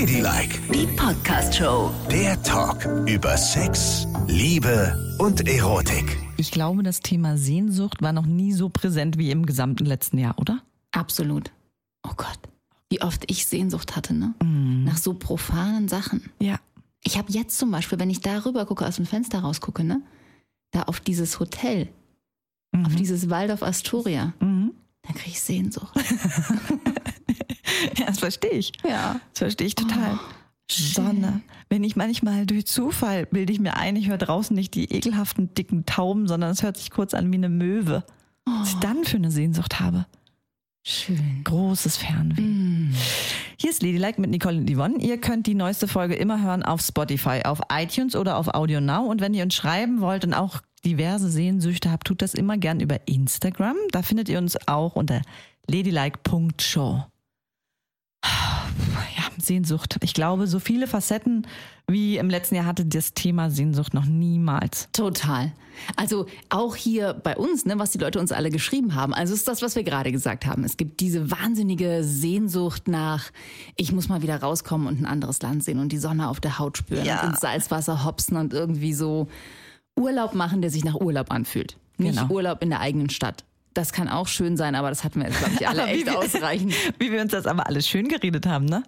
Ladylike, Die Podcast-Show. der Talk über Sex, Liebe und Erotik. Ich glaube, das Thema Sehnsucht war noch nie so präsent wie im gesamten letzten Jahr, oder? Absolut. Oh Gott, wie oft ich Sehnsucht hatte, ne? Mhm. Nach so profanen Sachen. Ja. Ich habe jetzt zum Beispiel, wenn ich da rüber gucke, aus dem Fenster rausgucke, ne? Da auf dieses Hotel, auf dieses Waldorf Astoria, Mhm. Da kriege ich Sehnsucht. Ja, das verstehe ich. Ja. Das verstehe ich total. Sonne. Wenn ich manchmal durch Zufall bilde ich mir ein, ich höre draußen nicht die ekelhaften dicken Tauben, sondern es hört sich kurz an wie eine Möwe. Was ich dann für eine Sehnsucht habe. Schön. Großes Fernweh. Mm. Hier ist Ladylike mit Nicole und Yvonne. Ihr könnt die neueste Folge immer hören auf Spotify, auf iTunes oder auf Audio Now. Und wenn ihr uns schreiben wollt und auch diverse Sehnsüchte habt, tut das immer gern über Instagram. Da findet ihr uns auch unter ladylike.show. Ja, Sehnsucht. Ich glaube, so viele Facetten wie im letzten Jahr hatte das Thema Sehnsucht noch niemals. Total. Also auch hier bei uns, ne, was die Leute uns alle geschrieben haben. Also ist das, was wir gerade gesagt haben. Es gibt diese wahnsinnige Sehnsucht nach, ich muss mal wieder rauskommen und ein anderes Land sehen und die Sonne auf der Haut spüren Ja. und ins Salzwasser hopsen und irgendwie so Urlaub machen, der sich nach Urlaub anfühlt. Nicht Genau. Urlaub in der eigenen Stadt. Das kann auch schön sein, aber das hatten wir jetzt, glaube ich, alle echt wir- ausreichend. Wie wir uns das aber alles schön geredet haben, ne?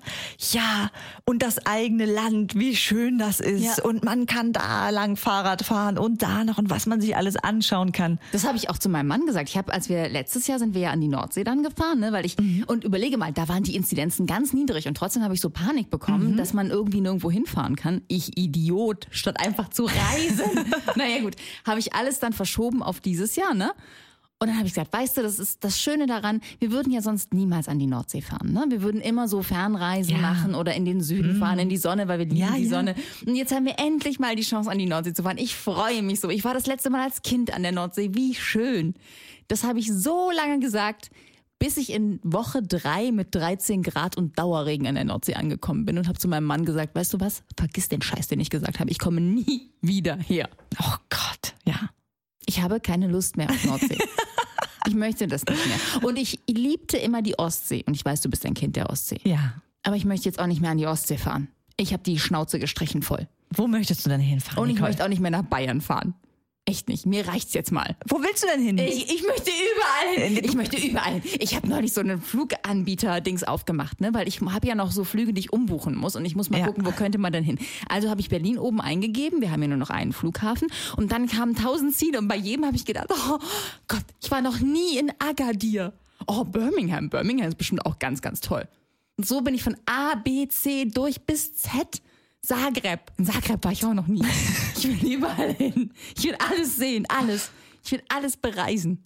Ja, und das eigene Land, wie schön das ist. Ja. Und man kann da lang Fahrrad fahren und da noch und was man sich alles anschauen kann. Das habe ich auch zu meinem Mann gesagt. Ich habe, als wir letztes Jahr sind wir ja an die Nordsee dann gefahren, ne, weil ich und überlege mal, da waren die Inzidenzen ganz niedrig und trotzdem habe ich so Panik bekommen, dass man irgendwie nirgendwo hinfahren kann. Ich Idiot, statt einfach zu reisen. naja gut, habe ich alles dann verschoben auf dieses Jahr, ne? Und dann habe ich gesagt, weißt du, das ist das Schöne daran, wir würden ja sonst niemals an die Nordsee fahren. Ne? Wir würden immer so Fernreisen Ja. machen oder in den Süden fahren, in die Sonne, weil wir lieben Ja, die ja. Sonne. Und jetzt haben wir endlich mal die Chance, an die Nordsee zu fahren. Ich freue mich so. Ich war das letzte Mal als Kind an der Nordsee. Wie schön. Das habe ich so lange gesagt, bis ich in Woche drei mit 13 Grad und Dauerregen an der Nordsee angekommen bin und habe zu meinem Mann gesagt, weißt du was, vergiss den Scheiß, den ich gesagt habe. Ich komme nie wieder her. Oh Gott, ja. Ich habe keine Lust mehr auf Nordsee. ich möchte das nicht mehr. Und ich liebte immer die Ostsee. Und ich weiß, du bist ein Kind der Ostsee. Ja. Aber ich möchte jetzt auch nicht mehr an die Ostsee fahren. Ich habe die Schnauze gestrichen voll. Wo möchtest du denn hinfahren? Und ich Nicole? möchte auch nicht mehr nach Bayern fahren. Echt nicht. Mir reicht's jetzt mal. Wo willst du denn hin? Ich, ich möchte überall hin. Ich möchte überall hin. Ich habe neulich so einen Fluganbieter-Dings aufgemacht, ne? weil ich habe ja noch so Flüge, die ich umbuchen muss und ich muss mal Ja. gucken, wo könnte man denn hin. Also habe ich Berlin oben eingegeben. Wir haben ja nur noch einen Flughafen und dann kamen tausend Ziele und bei jedem habe ich gedacht, oh Gott, ich war noch nie in Agadir. Oh, Birmingham. Birmingham ist bestimmt auch ganz, ganz toll. Und so bin ich von A, B, C durch bis Z. Zagreb. In Zagreb war ich auch noch nie. Ich will überall hin. Ich will alles sehen, alles. Ich will alles bereisen.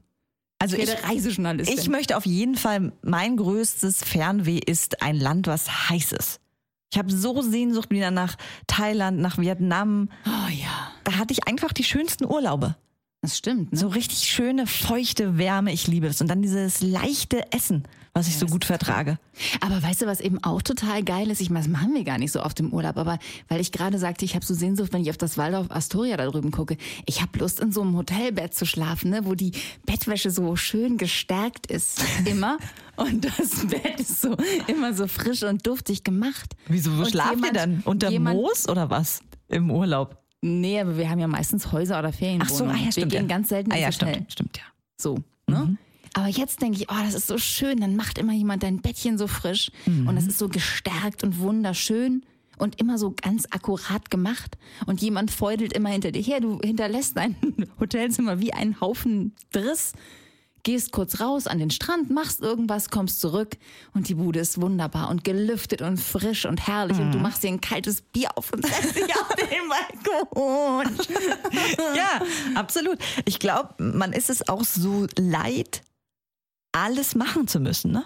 also Ich Reisejournalistin. ich möchte auf jeden Fall, mein größtes Fernweh ist ein Land, was heiß ist. Ich habe so Sehnsucht wieder nach Thailand, nach Vietnam. oh ja, Da hatte ich einfach die schönsten Urlaube. Das stimmt. Ne? So richtig schöne, feuchte Wärme. Ich liebe das. Und dann dieses leichte Essen, was ich so gut vertrage. Aber weißt du, was eben auch total geil ist? Ich meine, das machen wir gar nicht so oft im Urlaub, aber weil ich gerade sagte, ich habe so Sehnsucht, wenn ich auf das Waldorf Astoria da drüben gucke. Ich habe Lust, in so einem Hotelbett zu schlafen, ne, wo die Bettwäsche so schön gestärkt ist. Immer. Und das Bett ist so immer so frisch und duftig gemacht. Wieso, wo schlaft ihr jemand- dann? Unter jemand- Moos oder was? Im Urlaub? Nee, aber wir haben ja meistens Häuser oder Ferienwohnungen. Ach so, ah ja, wir stimmt. gehen ja. ganz selten ah, ja, ins Hotel. stimmt, stimmt, ja. So, ne? Aber jetzt denke ich, oh, das ist so schön. Dann macht immer jemand dein Bettchen so frisch und es ist so gestärkt und wunderschön und immer so ganz akkurat gemacht. Und jemand feudelt immer hinter dir her. Du hinterlässt dein Hotelzimmer wie einen Haufen Driss. Gehst kurz raus an den Strand, machst irgendwas, kommst zurück und die Bude ist wunderbar und gelüftet und frisch und herrlich und du machst dir ein kaltes Bier auf und setzt dich auf den Balkon. Ja, absolut. Ich glaube, man ist es auch so leid, alles machen zu müssen, ne?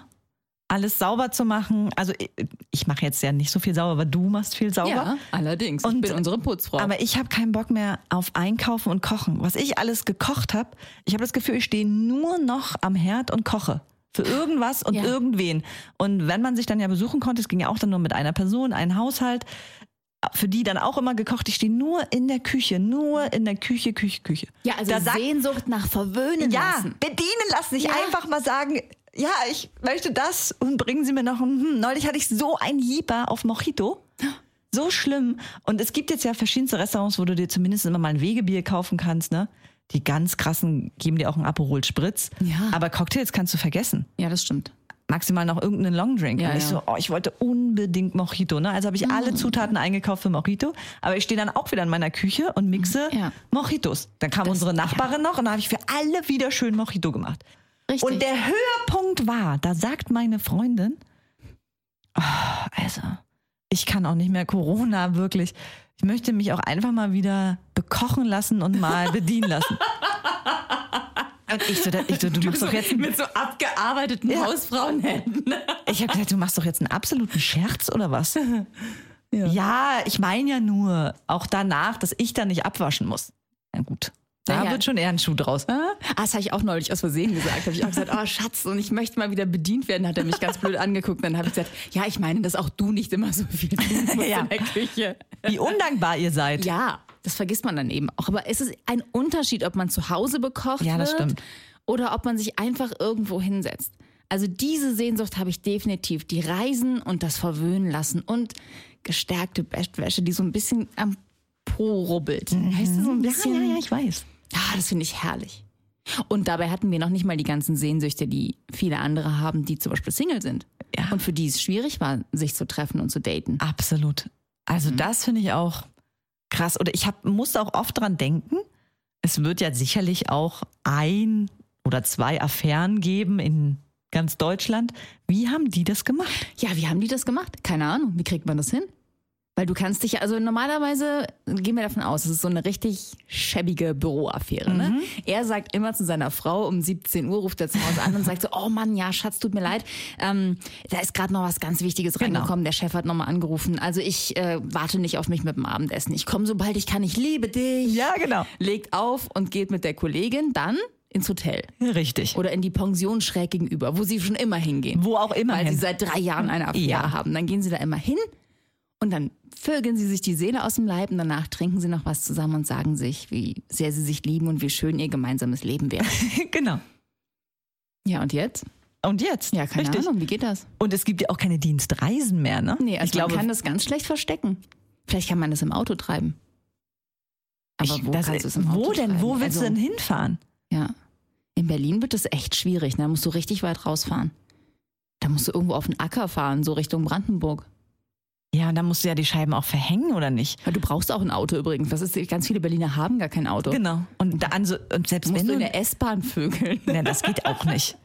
Alles sauber zu machen. Also ich, ich mache jetzt ja nicht so viel sauber, aber du machst viel sauber. Ja, allerdings. ich Und- bin unsere Putzfrau. Aber ich habe keinen Bock mehr auf Einkaufen und Kochen. Was ich alles gekocht habe, ich habe das Gefühl, ich stehe nur noch am Herd und koche. Für irgendwas und Ja. irgendwen. Und wenn man sich dann ja besuchen konnte, es ging ja auch dann nur mit einer Person, ein Haushalt, für die dann auch immer gekocht. Ich stehe nur in der Küche, nur in der Küche, Küche, Küche. Ja, also da Sehnsucht nach Verwöhnen ja, lassen. bedienen lassen, nicht Ja. einfach mal sagen, ja, ich möchte das und bringen Sie mir noch ein, hm, neulich hatte ich so ein Jeeper auf Mojito. So schlimm. Und es gibt jetzt ja verschiedenste Restaurants, wo du dir zumindest immer mal ein Wegebier kaufen kannst, ne? Die ganz krassen geben dir auch einen Aperol Spritz. Ja. Aber Cocktails kannst du vergessen. Ja, das stimmt. Maximal noch irgendeinen Longdrink. Ja, und ich ja. so, oh, ich wollte unbedingt Mojito, ne? Also habe ich alle Zutaten eingekauft für Mojito. Aber ich stehe dann auch wieder in meiner Küche und mixe Ja. Mojitos. Dann kam Das- unsere Nachbarin noch und dann habe ich für alle wieder schön Mojito gemacht. Richtig. Und der Höhepunkt war, da sagt meine Freundin, oh, also, ich kann auch nicht mehr Corona, wirklich. Ich möchte mich auch einfach mal wieder bekochen lassen und mal bedienen lassen. Und ich so, ich so du machst doch jetzt mit so abgearbeiteten Ja. Hausfrauenhänden. ich habe gesagt, du machst doch jetzt einen absoluten Scherz oder was? Ja, ich meine ja nur, auch danach, dass ich da nicht abwaschen muss. Na gut, da Ja, wird schon eher ein Schuh draus. Ah, das habe ich auch neulich aus Versehen gesagt. Habe ich auch gesagt, oh Schatz, und ich möchte mal wieder bedient werden. Hat er mich ganz blöd angeguckt. Dann habe ich gesagt, ja, ich meine, dass auch du nicht immer so viel tun musst Ja. in der Küche. Wie undankbar ihr seid. Ja, das vergisst man dann eben auch. Aber es ist ein Unterschied, ob man zu Hause bekocht Ja, das wird stimmt. oder ob man sich einfach irgendwo hinsetzt. Also diese Sehnsucht habe ich definitiv. Die Reisen und das Verwöhnen lassen und gestärkte Bettwäsche, die so ein bisschen am Po rubbelt. Weißt du, so ein bisschen. Mhm. Ja, ja, ja, ich weiß. Ah, das finde ich herrlich. Und dabei hatten wir noch nicht mal die ganzen Sehnsüchte, die viele andere haben, die zum Beispiel Single sind. Ja. Und für die es schwierig war, sich zu treffen und zu daten. Absolut. Also Mhm. das finde ich auch krass. Oder ich hab, musste auch oft dran denken, es wird ja sicherlich auch ein oder zwei Affären geben in ganz Deutschland. Wie haben die das gemacht? Ja, wie haben die das gemacht? Keine Ahnung. Wie kriegt man das hin? Weil du kannst dich, ja- also normalerweise gehen wir davon aus, es ist so eine richtig schäbige Büroaffäre. Ne? Er sagt immer zu seiner Frau, um 17 Uhr ruft er zu Hause an und sagt so, oh Mann, ja, Schatz, tut mir leid, ähm, da ist gerade noch was ganz Wichtiges reingekommen, der Chef hat nochmal angerufen. Also ich äh, warte nicht auf mich mit dem Abendessen. Ich komme, sobald ich kann, ich liebe dich. Ja, genau. Legt auf und geht mit der Kollegin dann ins Hotel. Richtig. Oder in die Pension schräg gegenüber, wo sie schon immer hingehen Wo auch immer weil hin. sie seit drei Jahren eine Affäre Ja. haben. Dann gehen sie da immer hin und dann vögeln sie sich die Seele aus dem Leib und danach trinken sie noch was zusammen und sagen sich, wie sehr sie sich lieben und wie schön ihr gemeinsames Leben wäre. genau. Ja, und jetzt? Und jetzt? Ja, keine Richtig. Ahnung, wie geht das? Und es gibt ja auch keine Dienstreisen mehr, ne? Nee, also ich glaube, man kann das ganz schlecht verstecken. Vielleicht kann man das im Auto treiben. Aber ich, wo das, kannst du es im Auto wo denn? treiben? Wo willst also, du denn hinfahren? Ja. In Berlin wird das echt schwierig. Da musst du richtig weit rausfahren. Da musst du irgendwo auf den Acker fahren, so Richtung Brandenburg. Ja, und dann musst du ja die Scheiben auch verhängen, oder nicht? Ja, Du brauchst auch ein Auto übrigens. Das ist, ganz viele Berliner haben gar kein Auto. Genau. Und, da, also, und selbst musst wenn du in der S-Bahn vögeln. Ja, das geht auch nicht.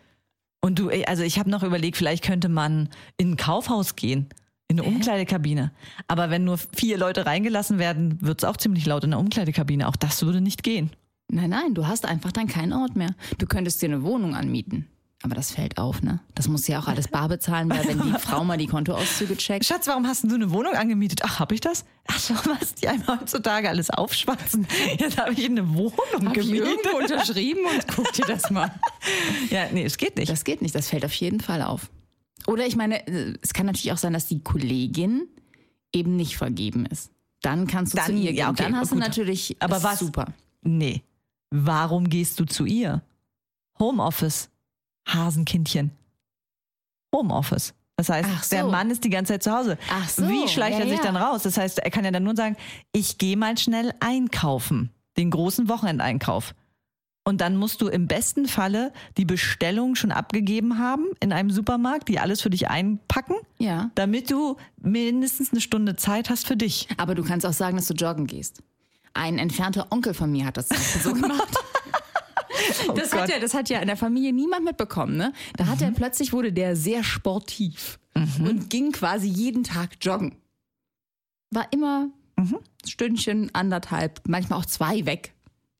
Und du, also ich habe noch überlegt, vielleicht könnte man in ein Kaufhaus gehen, in eine Umkleidekabine. Aber wenn nur vier Leute reingelassen werden, wird es auch ziemlich laut in der Umkleidekabine. Auch das würde nicht gehen. Nein, nein, du hast einfach dann keinen Ort mehr. Du könntest dir eine Wohnung anmieten. Aber das fällt auf, ne? Das muss ja auch alles bar bezahlen, weil wenn die Frau mal die Kontoauszüge checkt. Schatz, warum hast denn du eine Wohnung angemietet? Ach, hab ich das? Ach so, was die einem heutzutage alles aufschwatzen. Jetzt habe ich eine Wohnung Hab ich gemietet. irgendwo unterschrieben und guck dir das mal. Ja, nee, es geht nicht. Das geht nicht, das fällt auf jeden Fall auf. Oder ich meine, äh, es kann natürlich auch sein, dass die Kollegin eben nicht vergeben ist. Dann kannst du Dann- zu ihr gehen. ja, okay, dann hast gut. du natürlich. Aber was- Super. Nee. Warum gehst du zu ihr? Homeoffice. Hasenkindchen. Homeoffice. Das heißt, so. der Mann ist die ganze Zeit zu Hause. Ach so, Wie schleicht ja, er sich ja. dann raus? Das heißt, er kann ja dann nur sagen, ich gehe mal schnell einkaufen. Den großen Wochenendeinkauf. Und dann musst du im besten Falle die Bestellung schon abgegeben haben in einem Supermarkt, die alles für dich einpacken, Ja. damit du mindestens eine Stunde Zeit hast für dich. Aber du kannst auch sagen, dass du joggen gehst. Ein entfernter Onkel von mir hat das so gemacht. Das, hat Gott. ja, das hat ja in der Familie niemand mitbekommen. Ne? Da hat er plötzlich wurde der sehr sportiv und ging quasi jeden Tag joggen. War immer ein Stündchen, anderthalb, manchmal auch zwei weg.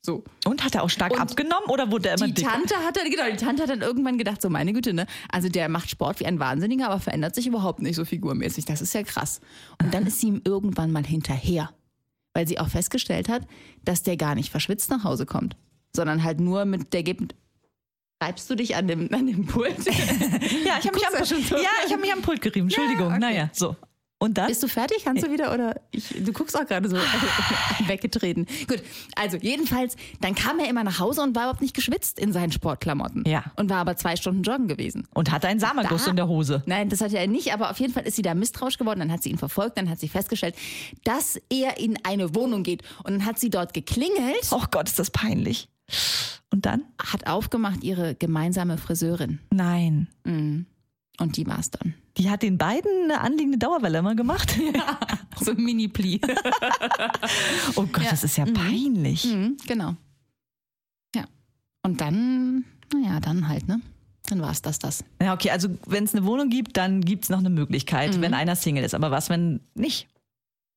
So. Und hat er auch stark Und abgenommen oder wurde er immer Die dicker? Tante hat dann, genau, die Tante hat dann irgendwann gedacht, so meine Güte, ne? Also der macht Sport wie ein Wahnsinniger, aber verändert sich überhaupt nicht so figurmäßig. Das ist ja krass. Und dann ist sie ihm irgendwann mal hinterher. Weil sie auch festgestellt hat, dass der gar nicht verschwitzt nach Hause kommt. Sondern halt nur mit, der gibt. Reibst du dich an dem, an dem Pult? Ja, ich habe mich, am, ja so. ja, ich hab mich am Pult gerieben. Entschuldigung. okay. Naja, so. Und dann? Bist du fertig? Kannst du wieder? Oder ich, du guckst auch gerade so weggetreten. Gut, also jedenfalls, dann kam er immer nach Hause und war überhaupt nicht geschwitzt in seinen Sportklamotten. Ja. Und war aber zwei Stunden joggen gewesen. Und hatte einen Samenguss in der Hose. Nein, das hat er nicht, aber auf jeden Fall ist sie da misstrauisch geworden. Dann hat sie ihn verfolgt, dann hat sie festgestellt, dass er in eine Wohnung geht. Und dann hat sie dort geklingelt, Oh Gott, ist das peinlich. Und dann? hat aufgemacht ihre gemeinsame Friseurin. Nein. Und die war's dann. Die hat den beiden eine anliegende Dauerwelle immer gemacht. So ein Mini-Pli. Oh Gott, das ist ja peinlich. mhm, genau. Ja. Und dann, naja, dann halt, ne? Dann war's das, das. Ja, okay, also wenn es eine Wohnung gibt, dann gibt es noch eine Möglichkeit, wenn einer Single ist. Aber was, wenn nicht?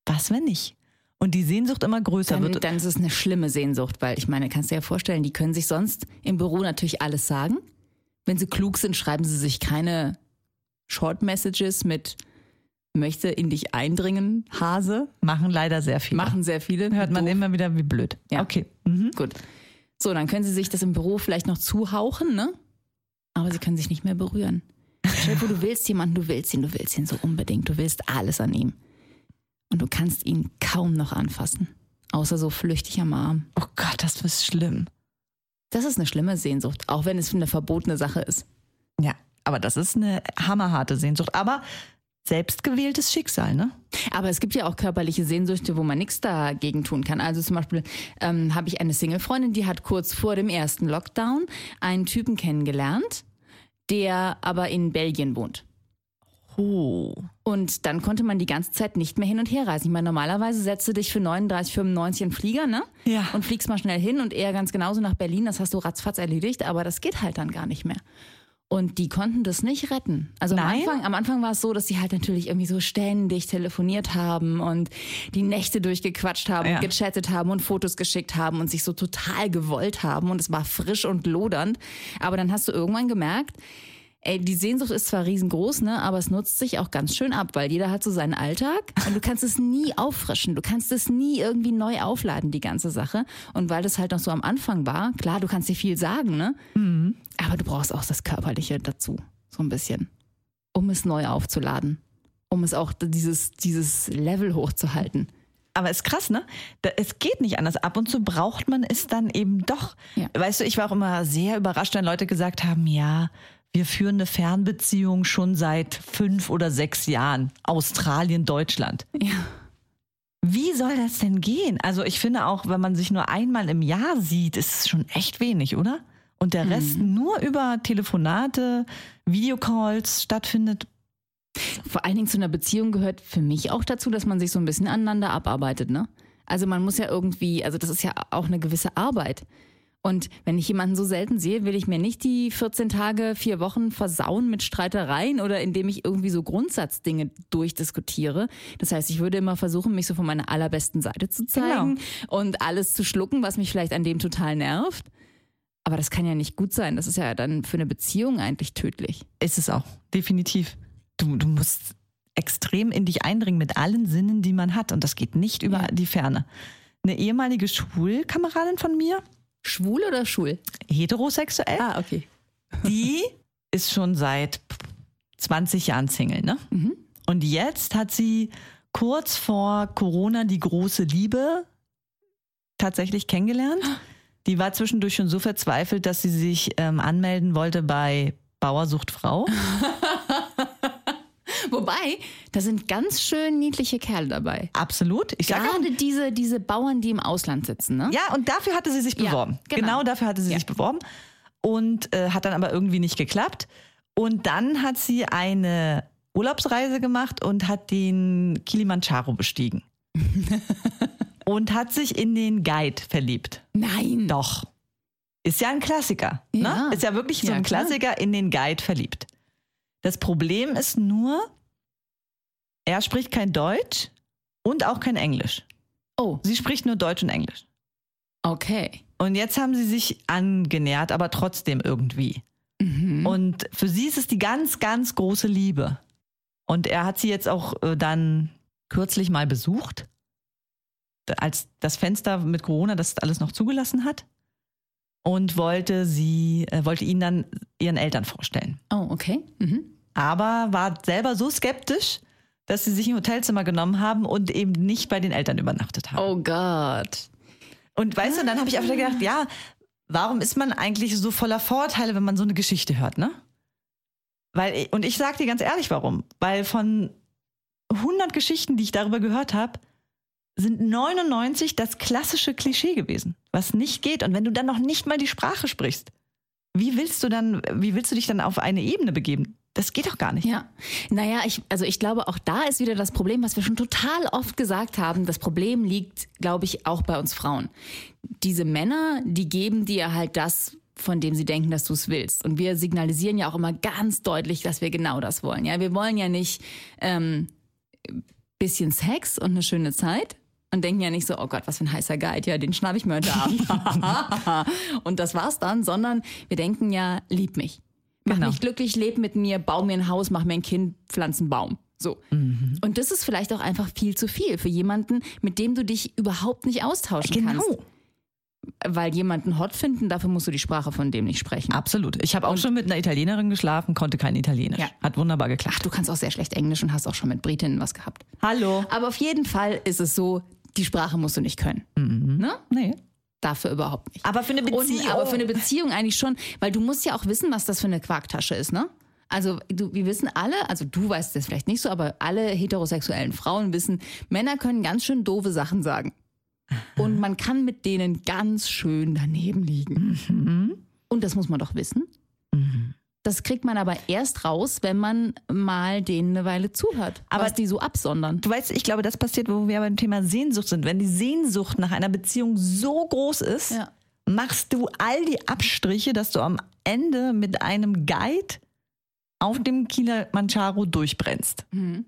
Was, wenn nicht? Und die Sehnsucht immer größer Dann, wird. dann ist es eine schlimme Sehnsucht, weil ich meine, kannst du dir ja vorstellen, die können sich sonst im Büro natürlich alles sagen. Wenn sie klug sind, schreiben sie sich keine Short Messages mit möchte in dich eindringen, Hase. Machen leider sehr viele. Machen sehr viele. Hört man Doof. immer wieder, wie blöd. Ja. Okay. Mhm. Gut. So, dann können sie sich das im Büro vielleicht noch zuhauchen, ne? Aber sie können sich nicht mehr berühren. Stell du willst jemanden, du willst ihn, du willst ihn so unbedingt, du willst alles an ihm. Und du kannst ihn kaum noch anfassen. Außer so flüchtig am Arm. Oh Gott, das ist schlimm. Das ist eine schlimme Sehnsucht, auch wenn es eine verbotene Sache ist. Ja, aber das ist eine hammerharte Sehnsucht. Aber selbstgewähltes Schicksal, ne? Aber es gibt ja auch körperliche Sehnsüchte, wo man nichts dagegen tun kann. Also zum Beispiel ähm, habe ich eine Single-Freundin, die hat kurz vor dem ersten Lockdown einen Typen kennengelernt, der aber in Belgien wohnt. Oh. Und dann konnte man die ganze Zeit nicht mehr hin und her reisen. Ich meine, normalerweise setzt du dich für 39, 95 in Flieger, ne? Ja. Und fliegst mal schnell hin und eher ganz genauso nach Berlin. Das hast du ratzfatz erledigt, aber das geht halt dann gar nicht mehr. Und die konnten das nicht retten. Also am? Anfang, am Anfang war es so, dass sie halt natürlich irgendwie so ständig telefoniert haben und die Nächte durchgequatscht haben, Ja. und gechattet haben und Fotos geschickt haben und sich so total gewollt haben und es war frisch und lodernd. Aber dann hast du irgendwann gemerkt, ey, die Sehnsucht ist zwar riesengroß, ne, aber es nutzt sich auch ganz schön ab, weil jeder hat so seinen Alltag und du kannst es nie auffrischen, du kannst es nie irgendwie neu aufladen, die ganze Sache. Und weil das halt noch so am Anfang war, klar, du kannst dir viel sagen, ne, aber du brauchst auch das Körperliche dazu, so ein bisschen, um es neu aufzuladen, um es auch dieses, dieses Level hochzuhalten. Aber ist krass, ne? Da, es geht nicht anders. Ab und zu braucht man es dann eben doch. Ja. Weißt du, ich war auch immer sehr überrascht, wenn Leute gesagt haben, ja, wir führen eine Fernbeziehung schon seit fünf oder sechs Jahren. Australien, Deutschland. Ja. Wie soll das denn gehen? Also ich finde auch, wenn man sich nur einmal im Jahr sieht, ist es schon echt wenig, oder? Und der Rest nur über Telefonate, Videocalls stattfindet. Vor allen Dingen zu einer Beziehung gehört für mich auch dazu, dass man sich so ein bisschen aneinander abarbeitet, ne? Also man muss ja irgendwie, also das ist ja auch eine gewisse Arbeit. Und wenn ich jemanden so selten sehe, will ich mir nicht die 14 Tage, vier Wochen versauen mit Streitereien oder indem ich irgendwie so Grundsatzdinge durchdiskutiere. Das heißt, ich würde immer versuchen, mich so von meiner allerbesten Seite zu zeigen und alles zu schlucken, was mich vielleicht an dem total nervt. Aber das kann ja nicht gut sein. Das ist ja dann für eine Beziehung eigentlich tödlich. Ist es auch, definitiv. Du, du musst extrem in dich eindringen mit allen Sinnen, die man hat. Und das geht nicht über Ja. die Ferne. Eine ehemalige Schulkameradin von mir, Schwul oder schwul? heterosexuell, Ah, okay. die ist schon seit 20 Jahren Single, ne? Und jetzt hat sie kurz vor Corona die große Liebe tatsächlich kennengelernt. Die war zwischendurch schon so verzweifelt, dass sie sich ähm, anmelden wollte bei Bauersucht Frau. Wobei, da sind ganz schön niedliche Kerle dabei. Absolut. Ich sag auch, Gerade diese, diese Bauern, die im Ausland sitzen, ne? ja, und dafür hatte sie sich Ja, beworben. genau. genau. dafür hatte sie Ja. sich beworben und äh, hat dann aber irgendwie nicht geklappt. Und dann hat sie eine Urlaubsreise gemacht und hat den Kilimanjaro bestiegen. und hat sich in den Guide verliebt. Nein. Doch. Ist ja ein Klassiker. Ja. Ne? Ist ja wirklich so Ja, ein klar. Klassiker in den Guide verliebt. Das Problem ist nur, er spricht kein Deutsch und auch kein Englisch. Oh, Sie spricht nur Deutsch und Englisch. okay. Und jetzt haben sie sich angenähert, aber trotzdem irgendwie. Mhm. Und für sie ist es die ganz, ganz große Liebe. Und er hat sie jetzt auch äh, dann kürzlich mal besucht, als das Fenster mit Corona das alles noch zugelassen hat. Und wollte sie, äh, wollte ihn dann ihren Eltern vorstellen. Oh, okay. Mhm. Aber war selber so skeptisch, dass sie sich ein Hotelzimmer genommen haben und eben nicht bei den Eltern übernachtet haben. Oh Gott. Und weißt du, dann habe ich einfach gedacht, ja, warum ist man eigentlich so voller Vorteile, wenn man so eine Geschichte hört, ne? Weil, und ich sag dir ganz ehrlich, warum. Weil von 100 Geschichten, die ich darüber gehört habe, sind 99 das klassische Klischee gewesen, was nicht geht. Und wenn du dann noch nicht mal die Sprache sprichst, wie willst du dann, wie willst du dich dann auf eine Ebene begeben? Das geht doch gar nicht. Ja, naja, ich, also ich glaube, auch da ist wieder das Problem, was wir schon total oft gesagt haben. Das Problem liegt, glaube ich, auch bei uns Frauen. Diese Männer, die geben dir halt das, von dem sie denken, dass du es willst. Und wir signalisieren ja auch immer ganz deutlich, dass wir genau das wollen. Ja, wir wollen ja nicht ähm, bisschen Sex und eine schöne Zeit, und denken ja nicht so, oh Gott, was für ein heißer Guide, ja, den schnapp ich mir heute Abend. und das war's dann, sondern wir denken ja, lieb mich. Mach Genau. mich glücklich, leb mit mir, bau mir ein Haus, mach mir ein Kind, pflanz einen Baum. So. Mhm. Und das ist vielleicht auch einfach viel zu viel für jemanden, mit dem du dich überhaupt nicht austauschen Genau. kannst. Weil jemanden hot finden, dafür musst du die Sprache von dem nicht sprechen. Absolut. Ich habe auch schon mit einer Italienerin geschlafen, konnte kein Italienisch. Ja. Hat wunderbar Ach, geklappt. du kannst auch sehr schlecht Englisch und hast auch schon mit Britinnen was gehabt. Hallo. Aber auf jeden Fall ist es so, die Sprache musst du nicht können. Ne? Nee. Dafür überhaupt nicht. Aber für eine Beziehung. Und, aber für eine Beziehung eigentlich schon, weil du musst ja auch wissen, was das für eine Quarktasche ist, ne? Also du, wir wissen alle, also du weißt das vielleicht nicht so, aber alle heterosexuellen Frauen wissen, Männer können ganz schön doofe Sachen sagen. Und man kann mit denen ganz schön daneben liegen. Mhm. Und das muss man doch wissen. Das kriegt man aber erst raus, wenn man mal denen eine Weile zuhört, Aber- was die so absondern. Du weißt, ich glaube, das passiert, wo wir beim Thema Sehnsucht sind. Wenn die Sehnsucht nach einer Beziehung so groß ist, Ja. machst du all die Abstriche, dass du am Ende mit einem Guide auf dem Kilimanjaro durchbrennst. Weil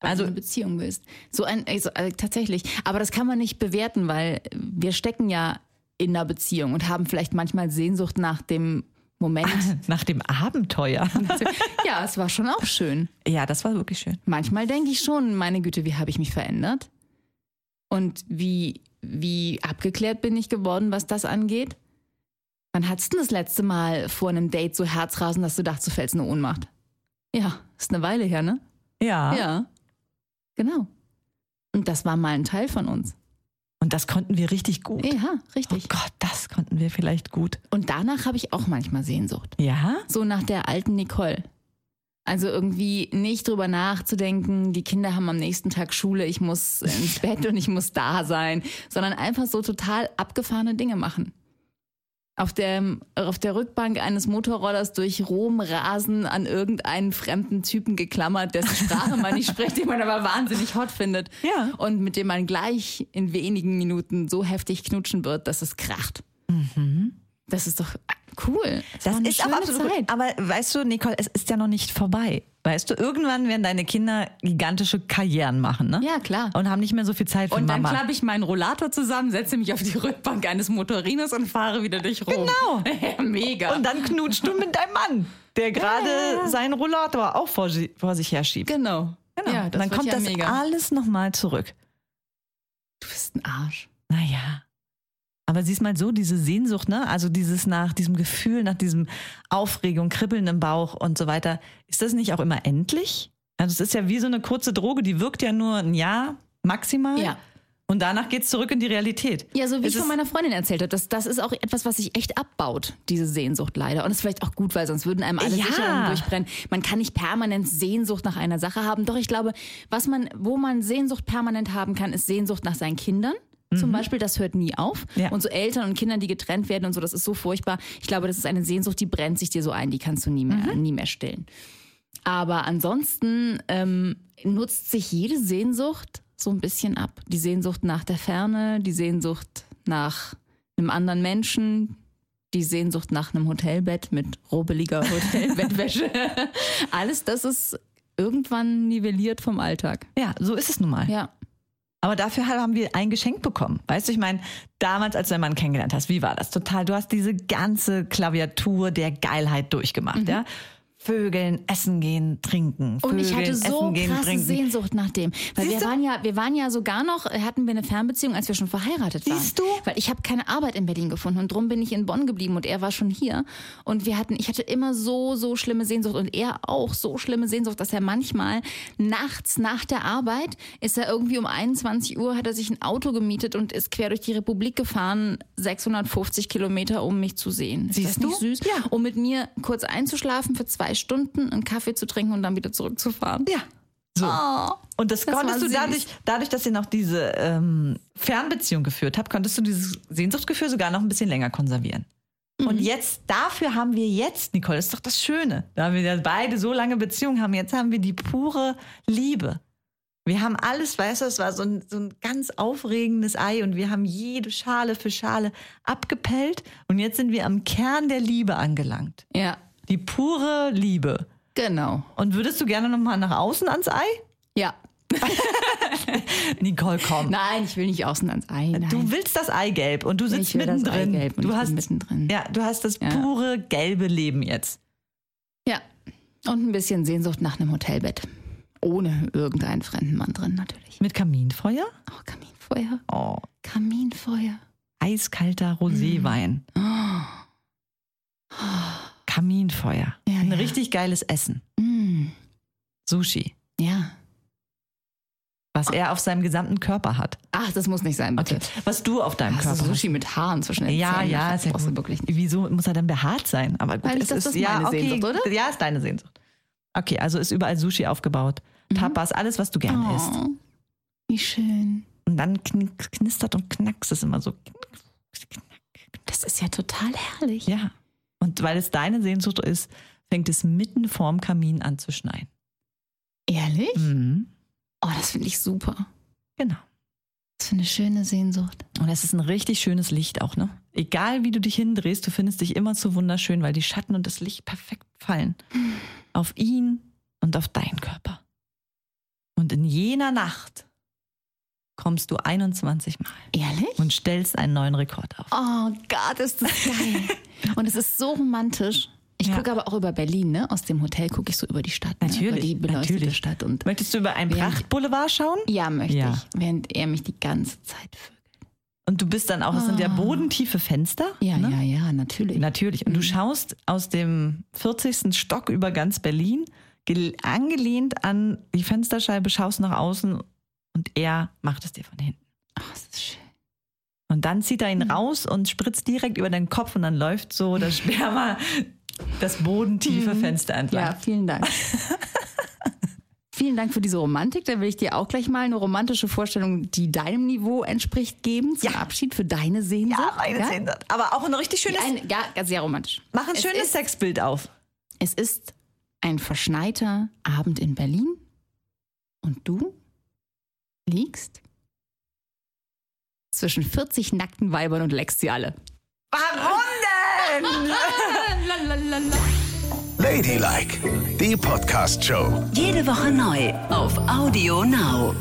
Also- du eine Beziehung willst. So ein, also, äh, tatsächlich. Aber das kann man nicht bewerten, weil wir stecken ja in einer Beziehung und haben vielleicht manchmal Sehnsucht nach dem Moment. Nach dem Abenteuer. ja, es war schon auch schön. ja, das war wirklich schön. Manchmal denke ich schon, meine Güte, wie habe ich mich verändert? Und wie, wie abgeklärt bin ich geworden, was das angeht? Wann hattest du das letzte Mal vor einem Date so Herzrasen, dass du dachtest, du fällst in eine Ohnmacht? Ja, ist eine Weile her, ne? Ja. Ja. Genau. Und das war mal ein Teil von uns. Und das konnten wir richtig gut. Ja, Oh richtig. Gott, das konnten wir vielleicht gut. Und danach habe ich auch manchmal Sehnsucht. Ja? So nach der alten Nicole. Also irgendwie nicht drüber nachzudenken, die Kinder haben am nächsten Tag Schule, ich muss ins Bett und ich muss da sein, sondern einfach so total abgefahrene Dinge machen. Auf der, auf der Rückbank eines Motorrollers durch Rom rasen, an irgendeinen fremden Typen geklammert, dessen Sprache man nicht spricht, den man aber wahnsinnig hot findet. Ja. Und mit dem man gleich in wenigen Minuten so heftig knutschen wird, dass es kracht. Das ist doch cool. Das eine ist auch schöne absolut. Zeit. Aber weißt du, Nicole, es ist ja noch nicht vorbei. Weißt du, irgendwann werden deine Kinder gigantische Karrieren machen, ne? Ja, klar. Und haben nicht mehr so viel Zeit für Und dann Mama. klappe ich meinen Rollator zusammen, setze mich auf die Rückbank eines Motorinos und fahre wieder durch Rom. Genau. Mega. Und dann knutschst du mit deinem Mann, der gerade seinen Rollator auch vor, vor sich herschiebt. genau. Genau. Ja, das dann kommt ja das mega. alles nochmal zurück. Du bist ein Arsch. Naja. Aber siehst mal so, diese Sehnsucht, ne? Also dieses nach diesem Gefühl, nach diesem Aufregung, Kribbeln im Bauch und so weiter, ist das nicht auch immer endlich? Also es ist ja wie so eine kurze Droge, die wirkt ja nur ein Jahr maximal. Ja. Und danach geht's zurück in die Realität. Ja, so wie Es ich von meiner Freundin erzählt habe, das, das ist auch etwas, was sich echt abbaut, diese Sehnsucht leider. Und ist vielleicht auch gut, weil sonst würden einem alle Ja. Sicherungen durchbrennen. Man kann nicht permanent Sehnsucht nach einer Sache haben. Doch ich glaube, was man, wo man Sehnsucht permanent haben kann, ist Sehnsucht nach seinen Kindern. Zum Beispiel, das hört nie auf. Ja. Und so Eltern und Kindern, die getrennt werden und so, das ist so furchtbar. Ich glaube, das ist eine Sehnsucht, die brennt sich dir so ein, die kannst du nie mehr, nie mehr stillen. Aber ansonsten ähm, nutzt sich jede Sehnsucht so ein bisschen ab. Die Sehnsucht nach der Ferne, die Sehnsucht nach einem anderen Menschen, die Sehnsucht nach einem Hotelbett mit robeliger Hotelbettwäsche. Alles das ist irgendwann nivelliert vom Alltag. Ja, so ist es nun mal. Ja. Aber dafür haben wir ein Geschenk bekommen. Weißt du, ich meine, damals, als du deinen Mann kennengelernt hast, wie war das? Total, du hast diese ganze Klaviatur der Geilheit durchgemacht, ja? Vögeln, essen gehen, trinken. Und ich hatte Vögeln, so essen gehen, krasse trinken. Sehnsucht nach dem. Weil wir du? waren ja, wir waren ja sogar noch, äh, hatten wir eine Fernbeziehung, als wir schon verheiratet waren. Siehst du? Weil ich habe keine Arbeit in Berlin gefunden und drum bin ich in Bonn geblieben und er war schon hier. Und wir hatten, ich hatte immer so, so schlimme Sehnsucht und er auch so schlimme Sehnsucht, dass er manchmal nachts nach der Arbeit ist er irgendwie um 21 Uhr, hat er sich ein Auto gemietet und ist quer durch die Republik gefahren, 650 Kilometer, um mich zu sehen. Ist Siehst das nicht du? süß? Ja. Um mit mir kurz einzuschlafen für zwei Stunden, einen Kaffee zu trinken und dann wieder zurückzufahren. Ja. So. Oh, Und das, das konntest du dadurch, dadurch, dass ihr noch diese ähm, Fernbeziehung geführt habt, konntest du dieses Sehnsuchtsgefühl sogar noch ein bisschen länger konservieren. Mhm. Und jetzt, dafür haben wir jetzt, Nicole, das ist doch das Schöne, da wir ja beide so lange Beziehungen haben, jetzt haben wir die pure Liebe. Wir haben alles, weißt du, es war so ein, so ein ganz aufregendes Ei und wir haben jede Schale für Schale abgepellt und jetzt sind wir am Kern der Liebe angelangt. Ja, Die pure Liebe. genau. Und würdest du gerne nochmal nach außen ans Ei? Ja. Nicole, komm. Nein, ich will nicht außen ans Ei. Nein. Du willst das Eigelb und du sitzt Ich will das mittendrin. Eigelb und du ich hast mittendrin. Ja, du hast das Ja. pure gelbe Leben jetzt. Ja. Und ein bisschen Sehnsucht nach einem Hotelbett. Ohne irgendeinen fremden Mann drin, natürlich. Mit Kaminfeuer? Oh, Kaminfeuer. Oh, Kaminfeuer. eiskalter Roséwein. Kaminfeuer. Ja, Ein ja. richtig geiles Essen. Mm. Sushi. Ja. Was er auf seinem gesamten Körper hat. Ach, das muss nicht sein, bitte. Okay. Was du auf deinem Hast du Körper hast. Sushi mit Haaren zwischen den Ja, Zähnen? ja, das ist ja gut. wirklich nicht. Wieso muss er dann behaart sein? Aber gut, Weil es dachte, ist das ist ja meine okay. Sehnsucht, oder? Ja, ist deine Sehnsucht. Okay, also ist überall Sushi aufgebaut. Tapas, alles, was du gerne isst. Oh, wie schön. Und dann kn knistert und knackst es immer so. Das ist ja total herrlich. Ja. Und weil es deine Sehnsucht ist, fängt es mitten vorm Kamin an zu schneien. Ehrlich? Mhm. Oh, das finde ich super. Genau. Das ist eine schöne Sehnsucht. Und es ist ein richtig schönes Licht auch, ne? Egal wie du dich hindrehst, du findest dich immer so wunderschön, weil die Schatten und das Licht perfekt fallen. Auf ihn und auf deinen Körper. Und in jener Nacht kommst du 21 Mal Ehrlich? und stellst einen neuen Rekord auf. Oh Gott, ist das geil. Und es ist so romantisch. Ich Ja. gucke aber auch über Berlin, ne? Aus dem Hotel gucke ich so über die Stadt. Ne? Natürlich, Über die beleuchtete natürlich. Stadt. Und Möchtest du über einen Prachtboulevard schauen? ja, möchte Ja. ich. Während er mich die ganze Zeit vögelt. Und du bist dann auch, es sind ja bodentiefe Fenster. Ah. Ja, ne? ja, ja, natürlich. Natürlich. Und du schaust aus dem 40. Stock über ganz Berlin, gel- angelehnt an die Fensterscheibe, schaust nach außen und er macht es dir von hinten. Oh, das ist schön. Und dann zieht er ihn raus und spritzt direkt über deinen Kopf und dann läuft so das Sperma das bodentiefe Fenster Ja, entlang. vielen Dank. vielen Dank für diese Romantik. Da will ich dir auch gleich mal eine romantische Vorstellung, die deinem Niveau entspricht, geben. Zum Ja. Abschied für deine Sehnsucht. Ja, meine Sehnsucht. Aber auch ein richtig schönes, Ein, ja, sehr romantisch. mach ein Es schönes ist- Sexbild auf. Es ist ein verschneiter Abend in Berlin und du liegst zwischen 40 nackten Weibern und leckst sie alle. Warum denn? Ladylike, die Podcast-Show. Jede Woche neu auf Audio Now.